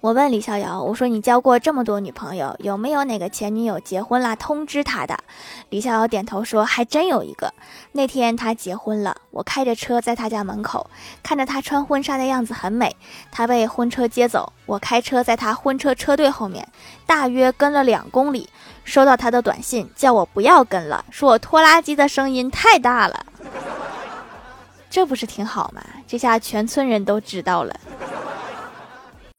我问李逍遥，我说你交过这么多女朋友，有没有哪个前女友结婚了？通知他的。李逍遥点头说，还真有一个。那天他结婚了，我开着车在他家门口看着他穿婚纱的样子很美。他被婚车接走，我开车在他婚车车队后面大约跟了两公里，收到他的短信叫我不要跟了，说我拖拉机的声音太大了。这不是挺好吗？这下全村人都知道了。